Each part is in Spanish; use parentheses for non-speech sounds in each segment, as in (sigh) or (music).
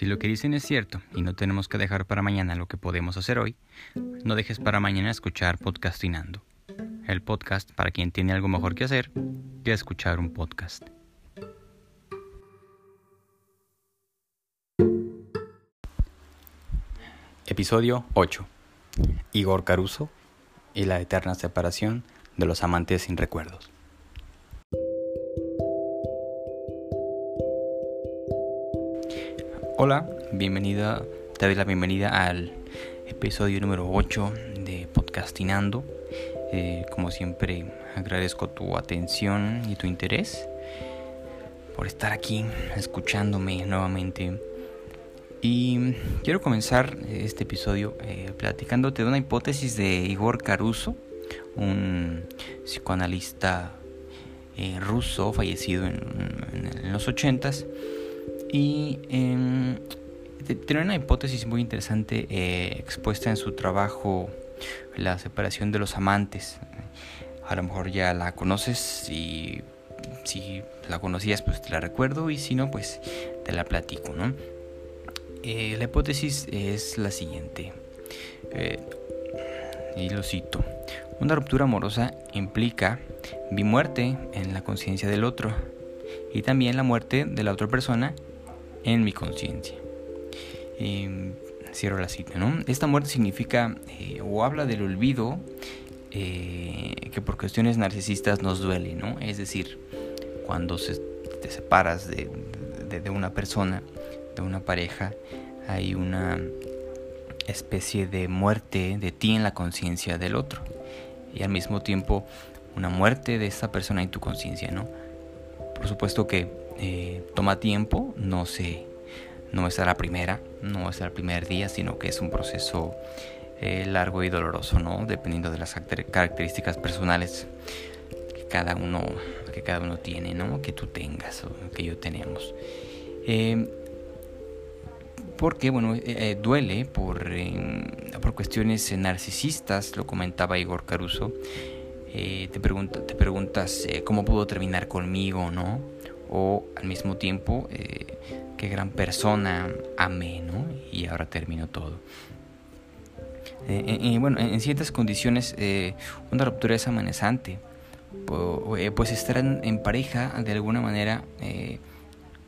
Si lo que dicen es cierto y no tenemos que dejar para mañana lo que podemos hacer hoy, no dejes para mañana escuchar Podcastinando, el podcast para quien tiene algo mejor que hacer que escuchar un podcast. Episodio 8. Igor Caruso y la eterna separación de los amantes sin recuerdos. Hola, bienvenida, te doy la bienvenida al episodio número 8 de Podcastinando. Eh, como siempre, agradezco tu atención y tu interés por estar aquí escuchándome nuevamente. Y quiero comenzar este episodio eh, platicándote de una hipótesis de Igor Caruso, un psicoanalista eh, ruso fallecido en, en los ochentas y eh, tiene una hipótesis muy interesante eh, expuesta en su trabajo La separación de los amantes. A lo mejor ya la conoces y si la conocías pues te la recuerdo y si no pues te la platico, ¿no? Eh, la hipótesis es la siguiente. Eh, y lo cito. Una ruptura amorosa implica mi muerte en la conciencia del otro y también la muerte de la otra persona en mi conciencia. Eh, cierro la cita, ¿no? Esta muerte significa eh, o habla del olvido eh, que por cuestiones narcisistas nos duele, ¿no? Es decir, cuando te separas de, de una persona, de una pareja, hay una especie de muerte de ti en la conciencia del otro y al mismo tiempo una muerte de esta persona en tu conciencia, ¿no? Por supuesto que eh, toma tiempo, no se, no es a la primera, no es al primer día, sino que es un proceso eh, largo y doloroso, ¿no? Dependiendo de las características personales que cada uno, que cada uno tiene, ¿no? Que tú tengas o que yo tenemos. Eh, porque, bueno, duele por, por cuestiones narcisistas, lo comentaba Igor Caruso. te, pregunta, te preguntas cómo pudo terminar conmigo, ¿no? O al mismo tiempo eh, qué gran persona amé, ¿no? Y ahora termino todo. Eh, eh, y bueno, en ciertas condiciones una ruptura es amenazante, pues estar en, pareja de alguna manera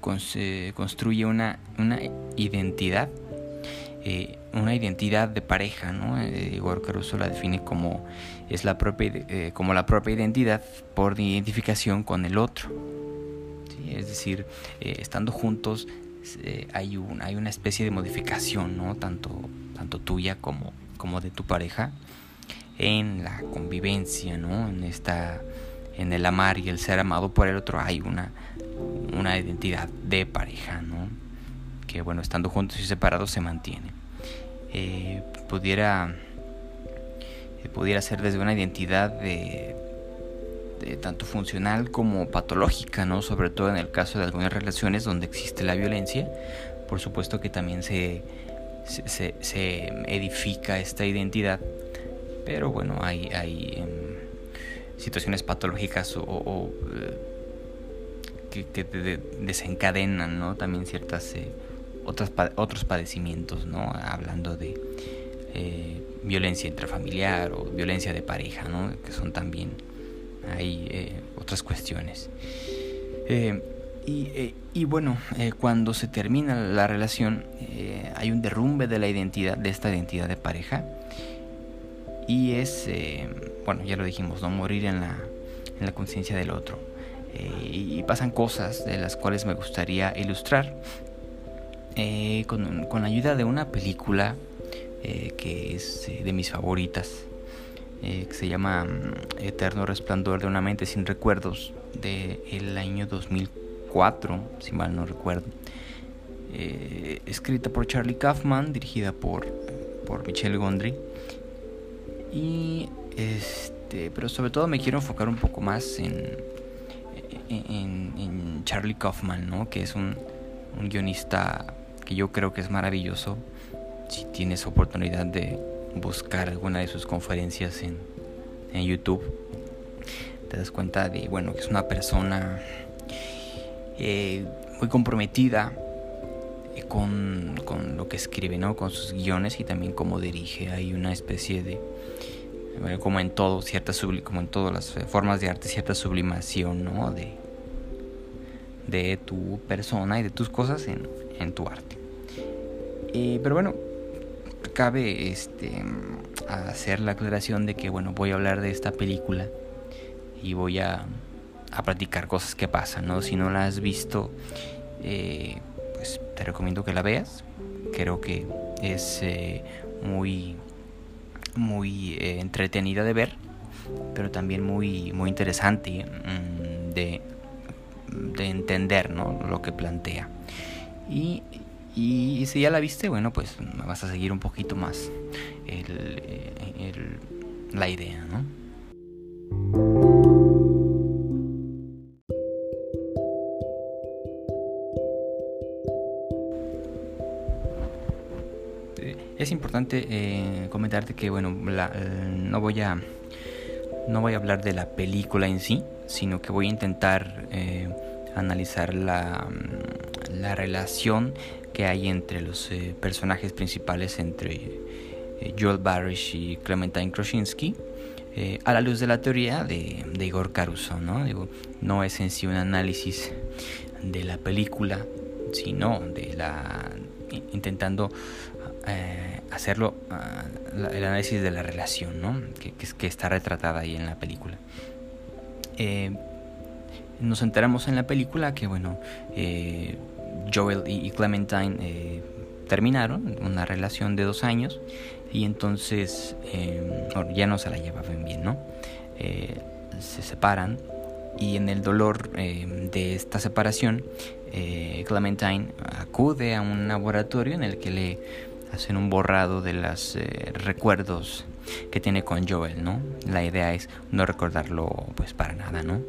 construye una, una identidad, una identidad de pareja, ¿no? Igor Caruso la define como, es la propia, como la propia identidad por identificación con el otro es decir, eh, estando juntos eh, hay, un, hay una especie de modificación, ¿no? Tanto, tanto tuya como, como de tu pareja en la convivencia, ¿no? En esta en el amar y el ser amado por el otro hay una, una identidad de pareja, ¿no? Que bueno, estando juntos y separados se mantiene. Eh, pudiera, pudiera ser desde una identidad de, este, tanto funcional como patológica, ¿no? Sobre todo en el caso de algunas relaciones donde existe la violencia. Por supuesto que también se, se, edifica esta identidad, pero bueno, hay, hay em, situaciones patológicas o, eh, que, desencadenan, ¿no? También ciertas eh, otras, otros padecimientos, ¿no? Hablando de eh, violencia intrafamiliar o violencia de pareja, ¿no? Que son también hay eh, otras cuestiones. Eh, eh, y, bueno, cuando se termina la relación, hay un derrumbe de la identidad, de esta identidad de pareja. Y es, bueno, ya lo dijimos, no morir en la, en la conciencia del otro. y pasan cosas de las cuales me gustaría ilustrar con, con, la ayuda de una película que es de mis favoritas. Eh, que se llama mm, Eterno Resplandor de una mente sin recuerdos del año 2004, si mal no recuerdo. Eh, escrita por Charlie Kaufman, dirigida por, por Michelle Gondry. Y este, pero sobre todo me quiero enfocar un poco más en, en, en Charlie Kaufman, ¿no? que es un, un guionista que yo creo que es maravilloso. Si tienes oportunidad de, buscar alguna de sus conferencias en, en YouTube, te das cuenta de, bueno, que es una persona eh, muy comprometida con, con, lo que escribe, ¿no? Con sus guiones y también cómo dirige. Hay una especie de, como en todo, cierta como en todas las formas de arte, cierta sublimación, ¿no? De, de tu persona y de tus cosas en, en tu arte. Eh, pero bueno, cabe este, hacer la aclaración de que, bueno, voy a hablar de esta película y voy a, a platicar cosas que pasan, ¿no? Si no la has visto, eh, pues te recomiendo que la veas. Creo que es eh, muy, muy eh, entretenida de ver, pero también muy, muy interesante mm, de, de entender, ¿no? Lo que plantea. Y, y, si ya la viste, bueno, pues vas a seguir un poquito más el, la idea, ¿no? Es importante eh, comentarte que bueno, no voy a no voy a hablar de la película en sí, sino que voy a intentar eh, analizar la, la, relación que hay entre los eh, personajes principales, entre Joel Barish y Clementine Kroshinsky, a la luz de la teoría de, Igor Caruso. ¿no? No es en sí un análisis de la película, sino de la intentando eh, hacerlo, ah, el análisis de la relación, ¿no? que, que, está retratada ahí en la película. Eh, nos enteramos en la película que, bueno, eh, Joel y, Clementine terminaron una relación de dos años y entonces ya no se la llevaban bien, ¿no? se separan y en el dolor de esta separación, Clementine acude a un laboratorio en el que le hacen un borrado de los eh, recuerdos que tiene con Joel, ¿no? La idea es no recordarlo pues para nada, ¿no?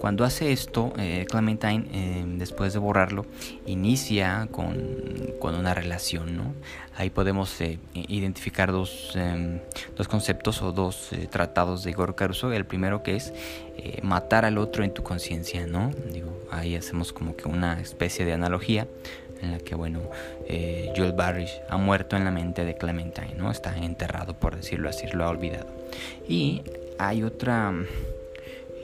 Eh, cuando hace esto, eh, Clementine, después de borrarlo, inicia con, con una relación, ¿no? Ahí podemos identificar dos, dos, conceptos o dos tratados de Igor Caruso. El primero que es matar al otro en tu conciencia, ¿no? Ahí hacemos como que una especie de analogía en la que, bueno, eh, Joel Barish ha muerto en la mente de Clementine, ¿no? Está enterrado, por decirlo así, lo ha olvidado. Y hay otra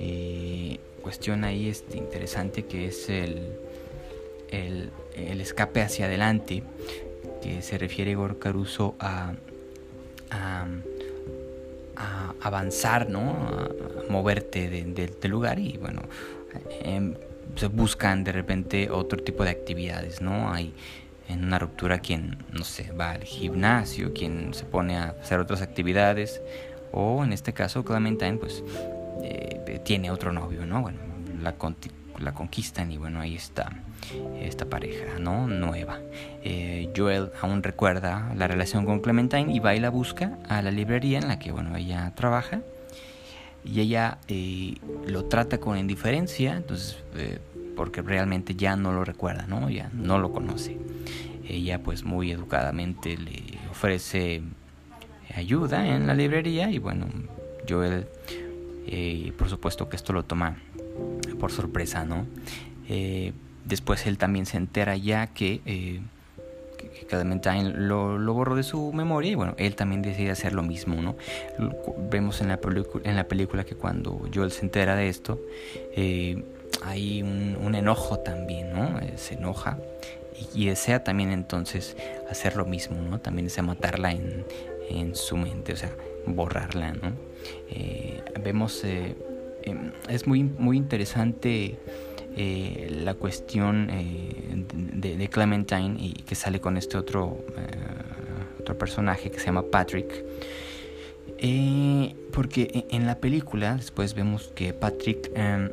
eh, cuestión ahí este, interesante que es el, el, escape hacia adelante, que se refiere Igor Caruso a, a, avanzar, ¿no? A, moverte del lugar y, bueno, em, se buscan de repente otro tipo de actividades, ¿no? Hay en una ruptura quien, no sé, va al gimnasio, quien se pone a hacer otras actividades, o en este caso Clementine, pues, eh, tiene otro novio, ¿no? Bueno, la, la conquistan y bueno, ahí está esta pareja, ¿no? Nueva. Eh, Joel aún recuerda la relación con Clementine y va y la busca a la librería en la que, bueno, ella trabaja y ella eh, lo trata con indiferencia, entonces porque realmente ya no lo recuerda, ¿no? Ya no lo conoce. Ella pues muy educadamente le ofrece ayuda en la librería y bueno, Joel eh, por supuesto que esto lo toma por sorpresa, ¿no? después él también se entera ya que que Clementine lo, lo, borró de su memoria y bueno, él también decide hacer lo mismo, ¿no? Vemos en la, en la película que cuando Joel se entera de esto, eh, hay un, enojo también, ¿no? Eh, se enoja y, desea también entonces hacer lo mismo, ¿no? También desea matarla en, en su mente, o sea, borrarla, ¿no? Eh, vemos, em, es muy, muy interesante eh, la cuestión eh, de, Clementine y que sale con este otro, eh, otro personaje que se llama Patrick. porque en la película después vemos que Patrick em,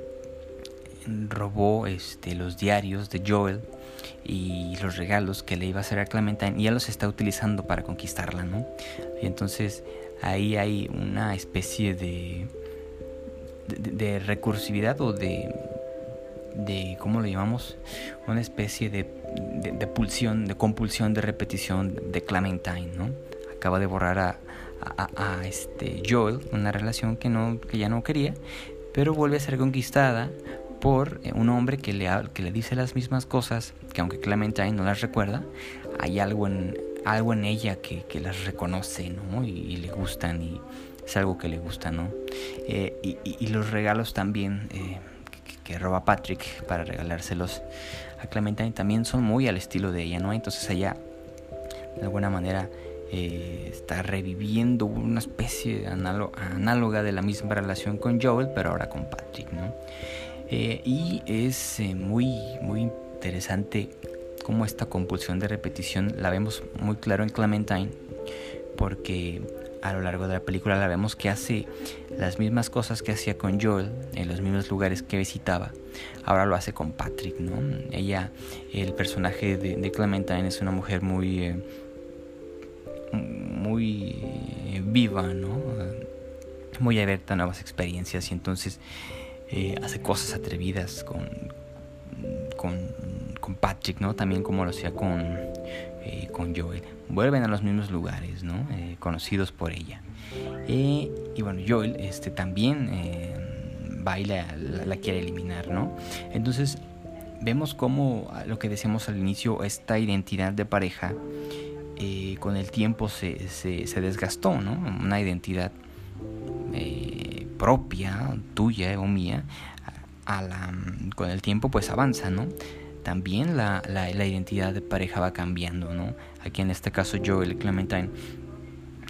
robó este, los diarios de Joel y los regalos que le iba a hacer a Clementine y ya los está utilizando para conquistarla, ¿no? Y entonces ahí hay una especie de, de recursividad o de, de ¿cómo lo llamamos? Una especie de, de, pulsión, de compulsión de repetición de Clementine, ¿no? Acaba de borrar a, este Joel, una relación que, no, que ya no quería, pero vuelve a ser conquistada por eh, un hombre que le, que le dice las mismas cosas, que aunque Clementine no las recuerda, hay algo en, algo en ella que, las reconoce, ¿no? Y, le gustan y es algo que le gusta, ¿no? Eh, y, los regalos también eh, que, roba Patrick para regalárselos a Clementine también son muy al estilo de ella, ¿no? Entonces ella, de alguna manera, eh, está reviviendo una especie análoga de la misma relación con Joel, pero ahora con Patrick, ¿no? y es muy, muy interesante como esta compulsión de repetición la vemos muy claro en Clementine, porque a lo largo de la película la vemos que hace las mismas cosas que hacía con Joel en los mismos lugares que visitaba. Ahora lo hace con Patrick, ¿no? Ella, el personaje de, Clementine es una mujer muy, eh, muy eh, viva, ¿no? Muy abierta a nuevas experiencias y entonces eh, hace cosas atrevidas con, con con Patrick, ¿no? También como lo hacía con, eh, con Joel. Vuelven a los mismos lugares, ¿no? Eh, conocidos por ella. Eh, y bueno, Joel este, también va y la, quiere eliminar, ¿no? Entonces vemos cómo lo que decíamos al inicio, esta identidad de pareja con el tiempo se, se, desgastó, ¿no? Una identidad propia, tuya o mía, a la, con el tiempo pues avanza, ¿no? También la, la, identidad de pareja va cambiando, ¿no? Aquí en este caso Joel y Clementine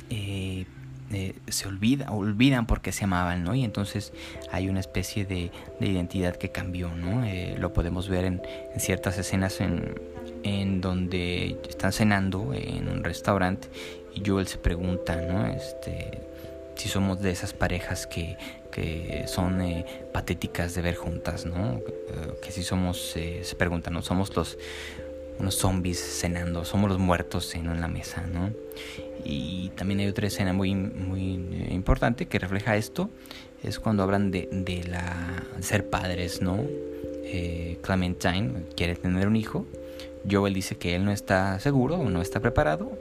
eh, eh, se olvida, olvidan porque se amaban, ¿no? Y entonces hay una especie de, identidad que cambió, ¿no? Eh, lo podemos ver en, ciertas escenas en, en, donde están cenando en un restaurante y Joel se pregunta, ¿no? Este, si somos de esas parejas que, que son eh, patéticas de ver juntas, ¿no? Eh, que si somos, eh, se preguntan, ¿no? Somos los unos zombies cenando, somos los muertos en la mesa, ¿no? Y también hay otra escena muy, muy importante que refleja esto, es cuando hablan de, de la ser padres, ¿no? Clementine quiere tener un hijo, Joel dice que él no está seguro no está preparado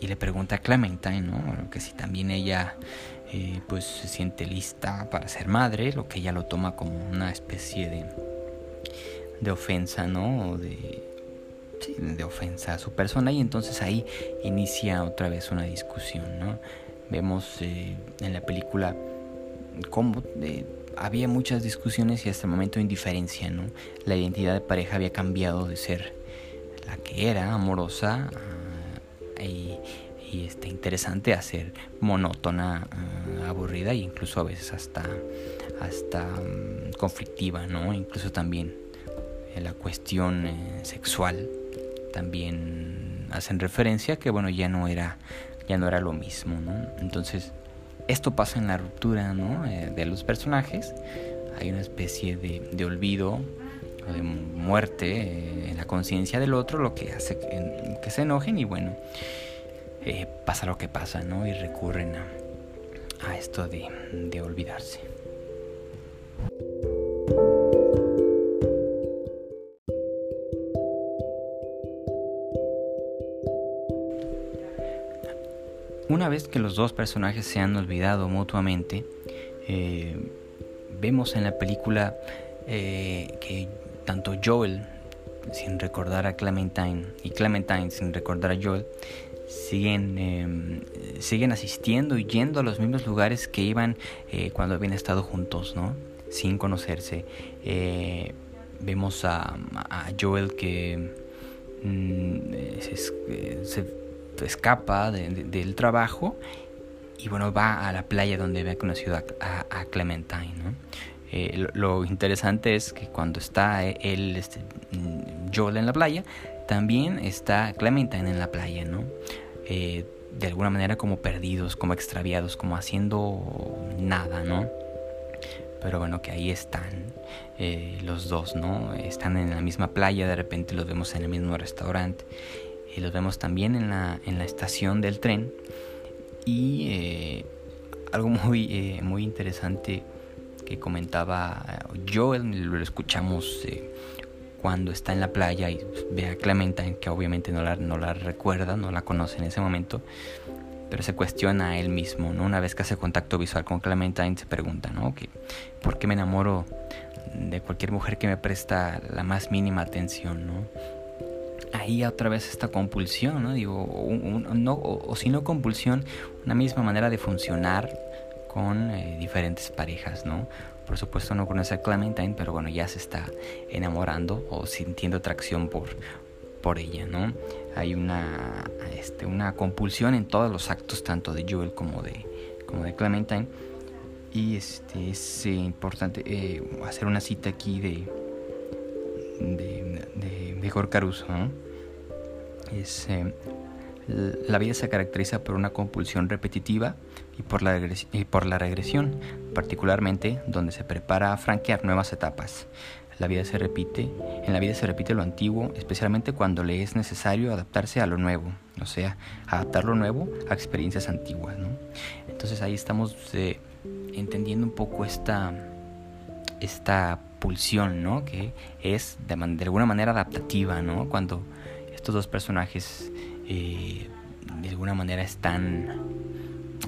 y le pregunta a Clementine, ¿no? Que si también ella eh, pues se siente lista para ser madre, lo que ella lo toma como una especie de, de ofensa, ¿no? De, de ofensa a su persona y entonces ahí inicia otra vez una discusión, ¿no? Vemos eh, en la película cómo eh, había muchas discusiones y hasta el momento indiferencia, ¿no? La identidad de pareja había cambiado de ser la que era, amorosa, y y este, interesante hacer monótona, uh, aburrida e incluso a veces hasta, hasta um, conflictiva, ¿no? Incluso también en la cuestión eh, sexual también hacen referencia que bueno ya no era ya no era lo mismo, ¿no? Entonces esto pasa en la ruptura, ¿no? Eh, de los personajes hay una especie de, de olvido o de muerte eh, en la conciencia del otro, lo que hace que se enojen y bueno eh, pasa lo que pasa, ¿no? Y recurren a, esto de, olvidarse. Una vez que los dos personajes se han olvidado mutuamente, eh, vemos en la película eh, que tanto Joel, sin recordar a Clementine, y Clementine, sin recordar a Joel, siguen, em, siguen asistiendo y yendo a los mismos lugares que iban eh, cuando habían estado juntos, ¿no? Sin conocerse. Eh, vemos a, Joel que mm, se, escapa del trabajo y bueno, va a la playa donde había conocido a, Clementine, ¿no? Eh, lo, interesante es que cuando está él, este, mm, Joel en la playa, también está Clementine en la playa, ¿no? Eh, de alguna manera como perdidos, como extraviados, como haciendo nada, ¿no? Pero bueno, que ahí están eh, los dos, ¿no? Están en la misma playa, de repente los vemos en el mismo restaurante y los vemos también en la, en la estación del tren. Y eh, algo muy, muy interesante que comentaba Joel, lo escuchamos cuando está en la playa y ve a Clementine, que obviamente no la, no la recuerda, no la conoce en ese momento, pero se cuestiona a él mismo, ¿no? Una vez que hace contacto visual con Clementine se pregunta, ¿no? ¿Por qué me enamoro de cualquier mujer que me presta la más mínima atención, ¿no? Ahí otra vez esta compulsión, ¿no? Digo, no, o, si no compulsión, una misma manera de funcionar con eh, diferentes parejas, ¿no? Por supuesto no conoce a Clementine, pero bueno, ya se está enamorando o sintiendo atracción por, por ella, ¿no? Hay una, este, una compulsión en todos los actos, tanto de Joel como de, como de Clementine. Y este, es eh, importante eh, hacer una cita aquí de, de, de, de Caruso. Es, eh, la vida se caracteriza por una compulsión repetitiva y por, la regresión, particularmente donde se prepara a franquear nuevas etapas. La vida se repite, en la vida se repite lo antiguo, especialmente cuando le es necesario adaptarse a lo nuevo, o sea, adaptar lo nuevo a experiencias antiguas. Entonces ahí estamos entendiendo un poco esta, esta pulsión, ¿no? Que es de, de, alguna manera adaptativa, ¿no? Cuando estos dos personajes eh, de alguna manera están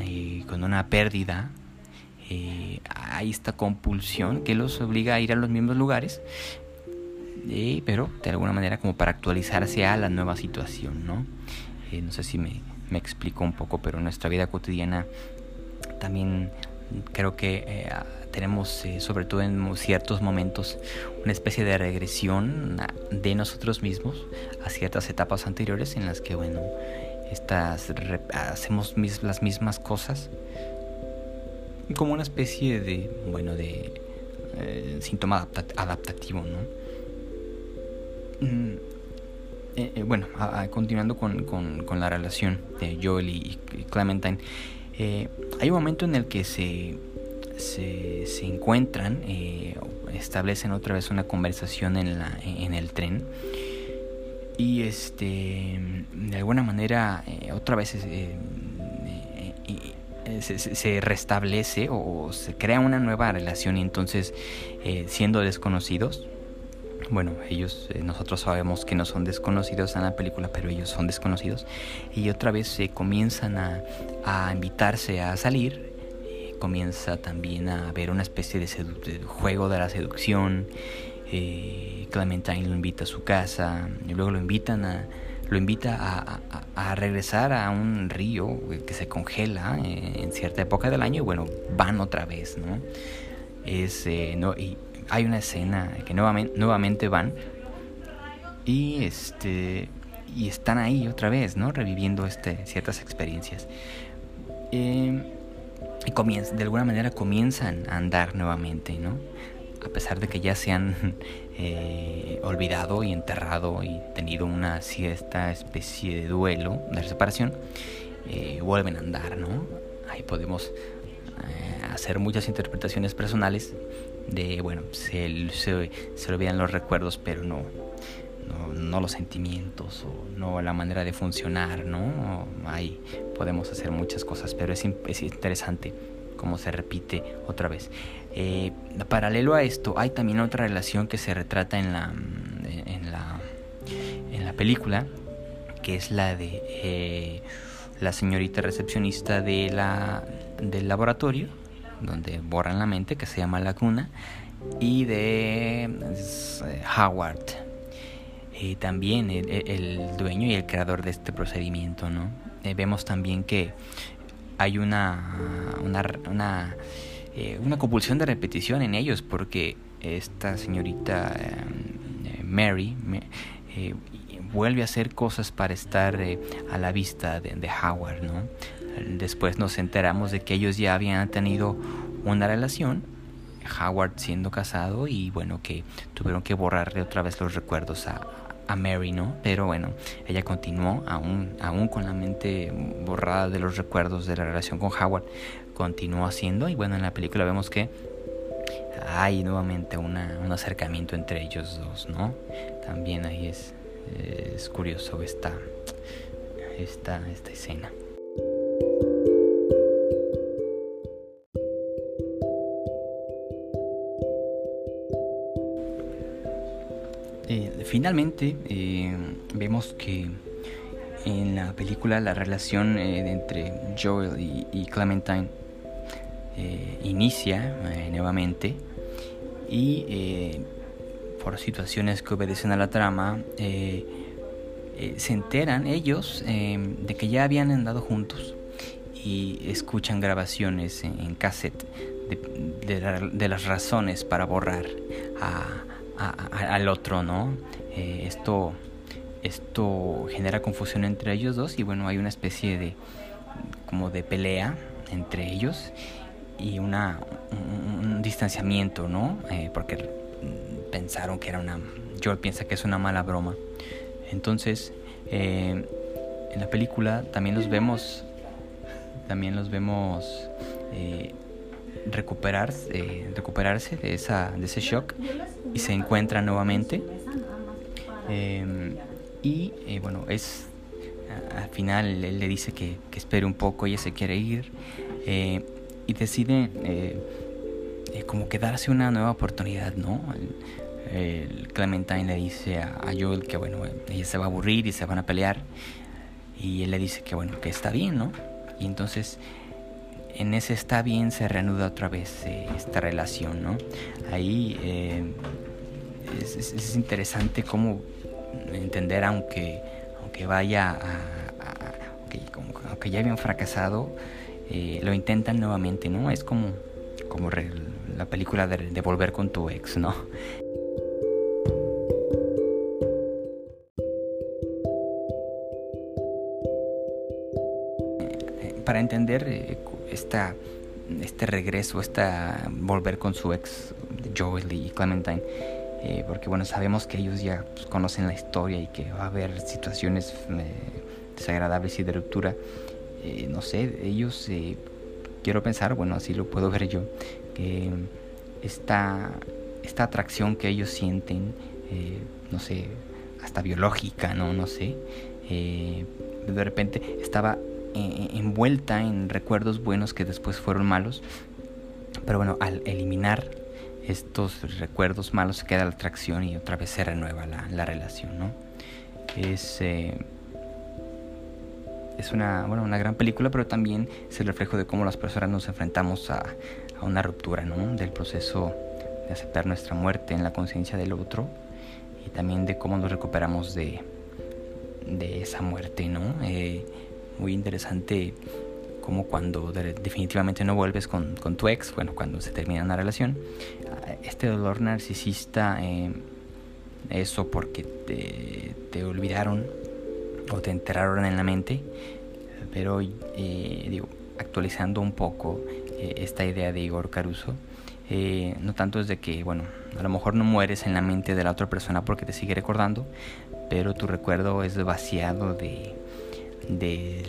eh, con una pérdida, eh, hay esta compulsión que los obliga a ir a los mismos lugares, pero de alguna manera como para actualizarse a la nueva situación, ¿no? no sé si me, me explico un poco, pero en nuestra vida cotidiana también creo que eh, tenemos, eh, sobre todo en ciertos momentos, una especie de regresión de nosotros mismos a ciertas etapas anteriores en las que, bueno, estas hacemos las mismas cosas como una especie de, bueno, de eh, síntoma adaptativo, ¿no? Mm, bueno, continuando con, con, la relación de Joel y Clementine, eh, hay un momento en el que se, se, se encuentran, eh, establecen otra vez una conversación en, la, en el tren y este de alguna manera eh, otra vez se, se, restablece o se crea una nueva relación y entonces siendo desconocidos bueno, ellos, eh, nosotros sabemos que no son desconocidos en la película, pero ellos son desconocidos. Y otra vez se comienzan a, a, invitarse a salir. Eh, comienza también a haber una especie de, juego de la seducción. Eh, Clementine lo invita a su casa. Y luego lo invitan a, lo invita a, a, regresar a un río que se congela en cierta época del año y bueno, van otra vez, ¿no? Es, no, y hay una escena que nuevamente, nuevamente van y este y están ahí otra vez, ¿no? Reviviendo este, ciertas experiencias. Em, y comienza, de alguna manera comienzan a andar nuevamente, ¿no? A pesar de que ya se han (laughs) eh, olvidado y enterrado y tenido una cierta especie de duelo, de separación, eh, vuelven a andar, ¿no? Ahí podemos eh, hacer muchas interpretaciones personales de, bueno, se, se, se olvidan los recuerdos, pero no, no, los sentimientos o no la manera de funcionar, ¿no? Ahí podemos hacer muchas cosas, pero es, es interesante cómo se repite otra vez. Eh, paralelo a esto, hay también otra relación que se retrata en la, en la, en la película, que es la de eh, la señorita recepcionista de la, del laboratorio donde borran la mente, que se llama La Cuna, y de eh, Howard, y también el, dueño y el creador de este procedimiento. ¿no? Eh, vemos también que hay una, una, una, eh, una, compulsión de repetición en ellos, porque esta señorita Mary vuelve a hacer cosas para estar a la vista de, de Howard, ¿no? Después nos enteramos de que ellos ya habían tenido una relación, Howard siendo casado y bueno, que tuvieron que borrarle otra vez los recuerdos a, a Mary, ¿no? Pero bueno, ella continuó aún, aún con la mente borrada de los recuerdos de la relación con Howard, continuó haciendo y bueno, en la película vemos que hay nuevamente una, un acercamiento entre ellos dos, ¿no? También ahí es, curioso esta, esta, esta escena. Finalmente, eh, vemos que en la película la relación eh, entre Joel y, Clementine inicia nuevamente y eh, por situaciones que obedecen a la trama, eh, eh, se enteran ellos de que ya habían andado juntos y escuchan grabaciones en, cassette de, las razones para borrar al otro, ¿no? Esto, esto genera confusión entre ellos dos y bueno, hay una especie de como de pelea entre ellos y una, un, distanciamiento, ¿no? Eh, porque pensaron que era una... Joel piensa que es una mala broma. Entonces, eh, en la película también los vemos, también los vemos eh, recuperarse, recuperarse de, esa, de ese shock y se encuentran nuevamente. Y bueno, es al final él le dice que, que espere un poco, ella se quiere ir y decide eh, eh, como que darse una nueva oportunidad, ¿no? El, Clementine le dice a, Joel que bueno, ella se va a aburrir y se van a pelear y él le dice que bueno, que está bien, ¿no? Y entonces en ese está bien se reanuda otra vez eh, esta relación, ¿no? Ahí es, interesante cómo entender aunque aunque vaya a, aunque ya habían fracasado eh, lo intentan nuevamente, ¿no? Es como, como la película de, volver con tu ex, ¿no? Eh, para entender eh, esta, este regreso, esta volver con su ex, Joel y Clementine, porque bueno, sabemos que ellos ya pues, conocen la historia y que va a haber situaciones desagradables y de ruptura. Eh, no sé, ellos, eh, quiero pensar, bueno, así lo puedo (laughs) ver yo, que esta, esta atracción que ellos sienten, eh, no sé, hasta biológica, ¿no? No sé, de repente estaba envuelta en recuerdos buenos que después fueron malos, pero bueno, al eliminar estos recuerdos malos se queda la atracción y otra vez se renueva la, la relación, ¿no? Es es una, bueno, una gran película, pero también es el reflejo de cómo las personas nos enfrentamos a, a una ruptura, ¿no? Del proceso de aceptar nuestra muerte en la conciencia del otro y también de cómo nos recuperamos de, de esa muerte, ¿no? Eh, muy interesante como cuando definitivamente no vuelves con, con, tu ex, bueno, cuando se termina una relación, este dolor narcisista, eh, eso porque te, te olvidaron o te enterraron en la mente, pero eh, digo, actualizando un poco eh, esta idea de Igor Caruso, eh, no tanto es de que, bueno, a lo mejor no mueres en la mente de la otra persona porque te sigue recordando, pero tu recuerdo es vaciado de, de,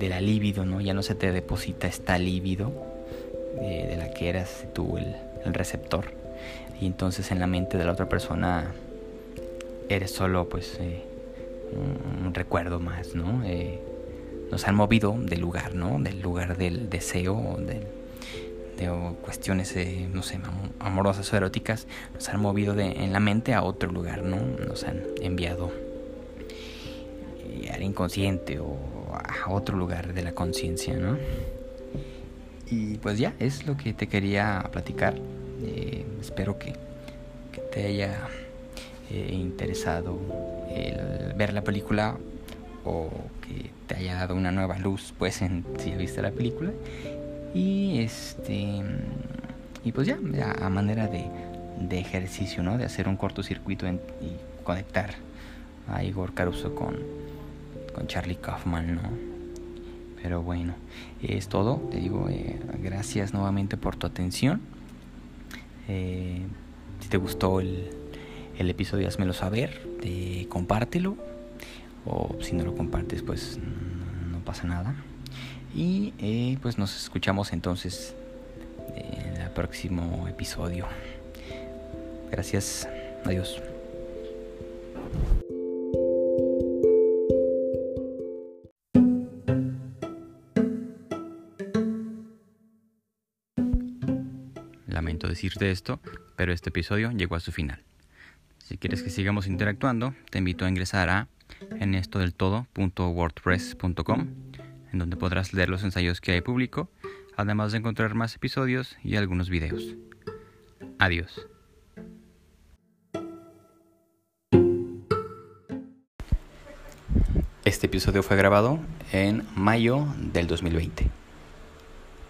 de la libido, ¿no? Ya no se te deposita esta libido de la que eras tú el, el receptor. Y entonces en la mente de la otra persona eres solo pues un, recuerdo más, ¿no? Eh, nos han movido del lugar, ¿no? Del lugar del deseo, de, cuestiones, eh, no sé, amorosas o eróticas, nos han movido de, en la mente a otro lugar, ¿no? Nos han enviado eh, al inconsciente o a otro lugar de la conciencia, ¿no? Y pues ya, es lo que te quería platicar. espero que, te haya interesado el ver la película o que te haya dado una nueva luz pues en si viste la película y este y pues ya, a manera de, ejercicio no de hacer un cortocircuito y conectar a Igor Caruso con con Charlie Kaufman no pero bueno es todo te digo eh, gracias nuevamente por tu atención eh, si te gustó el el episodio, házmelo saber, de, compártelo. O si no lo compartes, pues no, pasa nada. Y eh, pues nos escuchamos entonces en el próximo episodio. Gracias. Adiós. decirte esto, pero este episodio llegó a su final. Si quieres que sigamos interactuando, te invito a ingresar a en en donde podrás leer los ensayos que hay público, además de encontrar más episodios y algunos videos. Adiós. Este episodio fue grabado en mayo del 2020.